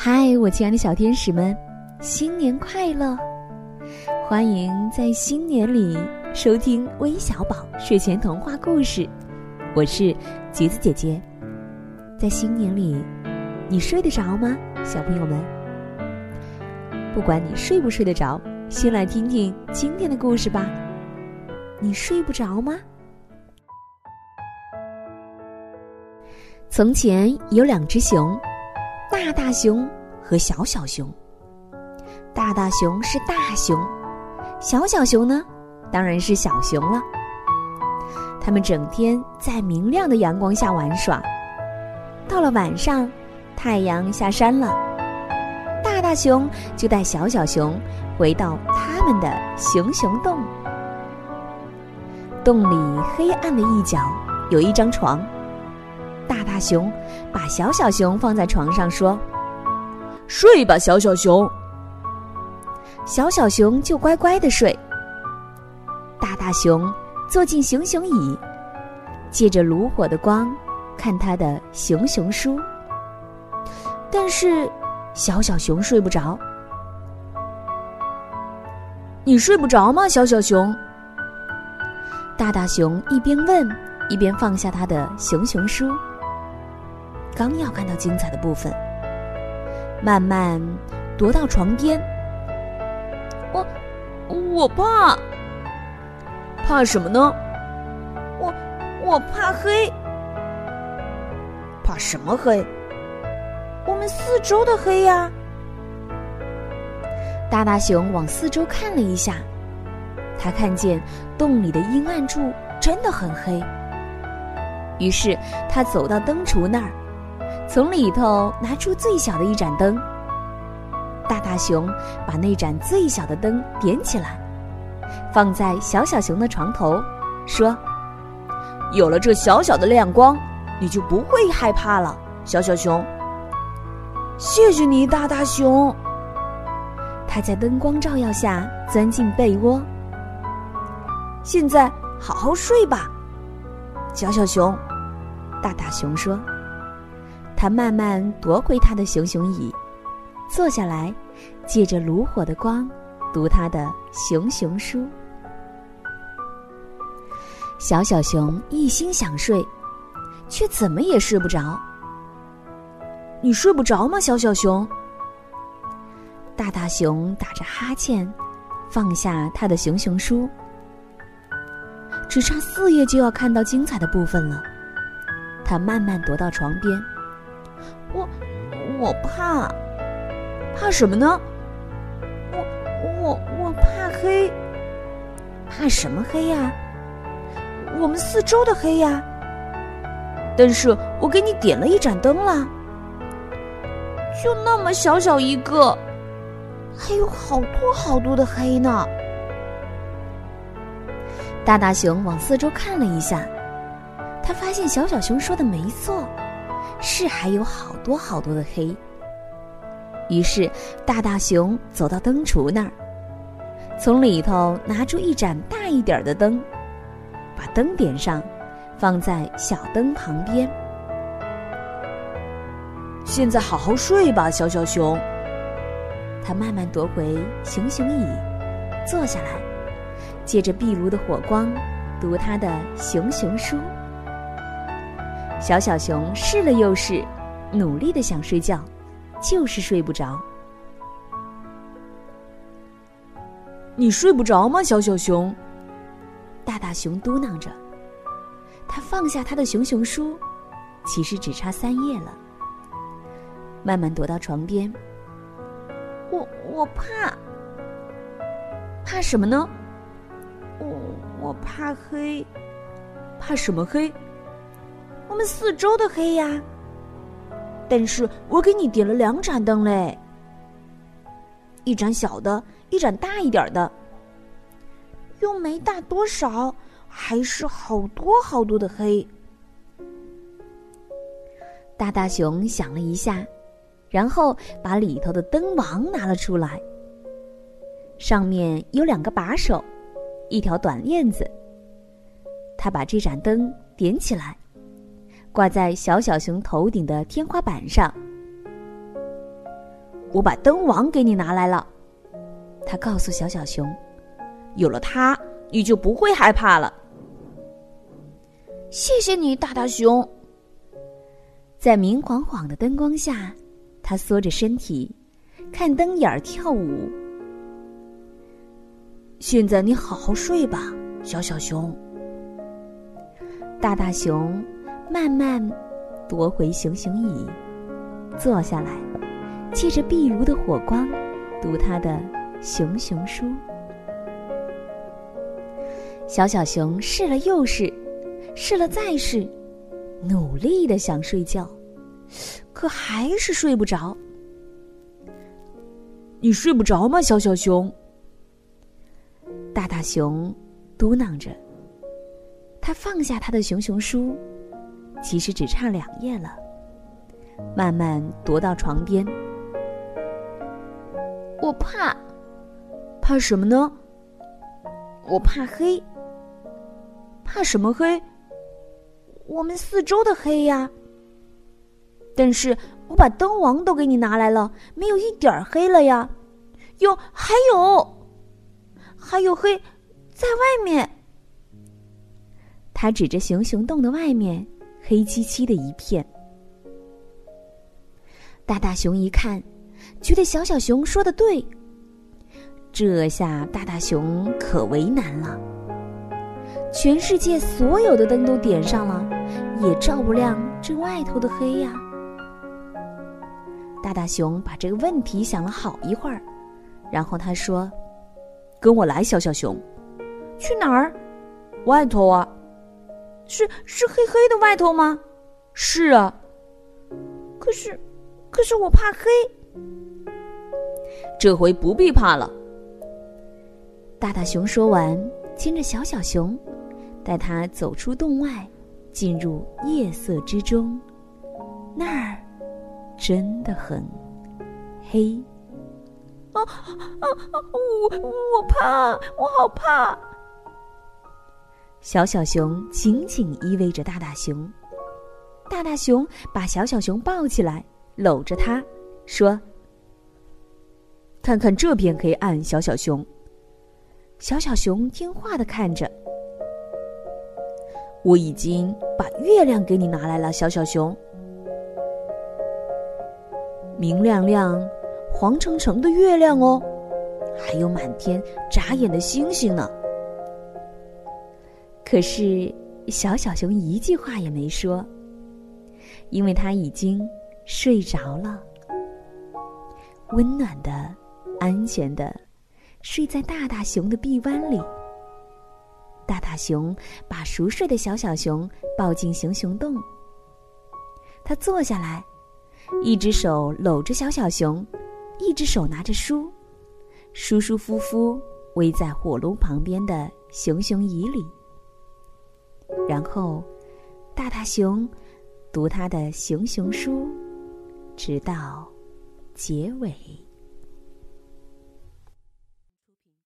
嗨，我亲爱的小天使们，新年快乐！欢迎在新年里收听微小宝睡前童话故事。我是橘子姐姐。在新年里，你睡得着吗，小朋友们？不管你睡不睡得着，先来听听今天的故事吧。你睡不着吗？从前有两只熊。大大熊和小小熊。大大熊是大熊，小小熊呢，当然是小熊了。他们整天在明亮的阳光下玩耍。到了晚上，太阳下山了，大大熊就带小小熊回到他们的熊熊洞。洞里黑暗的一角有一张床。大大熊把小小熊放在床上，说：“睡吧，小小熊。”小小熊就乖乖的睡。大大熊坐进熊熊椅，借着炉火的光看他的熊熊书。但是小小熊睡不着。你睡不着吗，小小熊？大大熊一边问，一边放下他的熊熊书。刚要看到精彩的部分，慢慢踱到床边。我我怕，怕什么呢？我我怕黑，怕什么黑？我们四周的黑呀！大大熊往四周看了一下，他看见洞里的阴暗处真的很黑。于是他走到灯橱那儿。从里头拿出最小的一盏灯，大大熊把那盏最小的灯点起来，放在小小熊的床头，说：“有了这小小的亮光，你就不会害怕了，小小熊。”谢谢你，大大熊。他在灯光照耀下钻进被窝。现在好好睡吧，小小熊。大大熊说。他慢慢夺回他的熊熊椅，坐下来，借着炉火的光，读他的熊熊书。小小熊一心想睡，却怎么也睡不着。你睡不着吗，小小熊？大大熊打着哈欠，放下他的熊熊书。只差四页就要看到精彩的部分了。他慢慢踱到床边。我我怕，怕什么呢？我我我怕黑，怕什么黑呀？我们四周的黑呀。但是我给你点了一盏灯了，就那么小小一个，还有好多好多的黑呢。大大熊往四周看了一下，他发现小小熊说的没错。是还有好多好多的黑。于是，大大熊走到灯橱那儿，从里头拿出一盏大一点的灯，把灯点上，放在小灯旁边。现在好好睡吧，小小熊。他慢慢夺回熊熊椅，坐下来，借着壁炉的火光，读他的熊熊书。小小熊试了又试，努力的想睡觉，就是睡不着。你睡不着吗，小小熊？大大熊嘟囔着。他放下他的熊熊书，其实只差三页了。慢慢踱到床边。我我怕，怕什么呢？我我怕黑，怕什么黑？我们四周的黑呀，但是我给你点了两盏灯嘞，一盏小的，一盏大一点的，又没大多少，还是好多好多的黑。大大熊想了一下，然后把里头的灯王拿了出来，上面有两个把手，一条短链子。他把这盏灯点起来。挂在小小熊头顶的天花板上。我把灯王给你拿来了。他告诉小小熊：“有了它，你就不会害怕了。”谢谢你，大大熊。在明晃晃的灯光下，他缩着身体，看灯眼儿跳舞。现在你好好睡吧，小小熊。大大熊慢慢夺回熊熊椅，坐下来，借着壁炉的火光，读他的熊熊书。小小熊试了又试。试了再试，努力的想睡觉，可还是睡不着。你睡不着吗，小小熊？大大熊嘟囔着。他放下他的熊熊书，其实只差两页了。慢慢踱到床边。我怕，怕什么呢？我怕黑。怕什么黑？我们四周的黑呀，但是我把灯王都给你拿来了，没有一点儿黑了呀。哟，还有，还有黑，在外面。他指着熊熊洞的外面，黑漆漆的一片。大大熊一看，觉得小小熊说的对。这下大大熊可为难了。全世界所有的灯都点上了，也照不亮这外头的黑呀。大大熊把这个问题想了好一会儿，然后他说：“跟我来，小小熊，去哪儿？外头啊？是是黑黑的外头吗？是啊。可是，可是我怕黑。这回不必怕了。”大大熊说完，牵着小小熊。带他走出洞外，进入夜色之中，那儿真的很黑。啊啊！我我怕，我好怕。小小熊紧紧依偎着大大熊，大大熊把小小熊抱起来，搂着他说：“看看这边黑暗。”小小熊，小小熊听话的看着。我已经把月亮给你拿来了，小小熊，明亮亮、黄澄澄的月亮哦，还有满天眨眼的星星呢。可是小小熊一句话也没说，因为他已经睡着了，温暖的、安全的睡在大大熊的臂弯里。大大熊把熟睡的小小熊抱进熊熊洞。他坐下来，一只手搂着小小熊，一只手拿着书，舒舒服服偎在火炉旁边的熊熊椅里。然后，大大熊读他的熊熊书，直到结尾。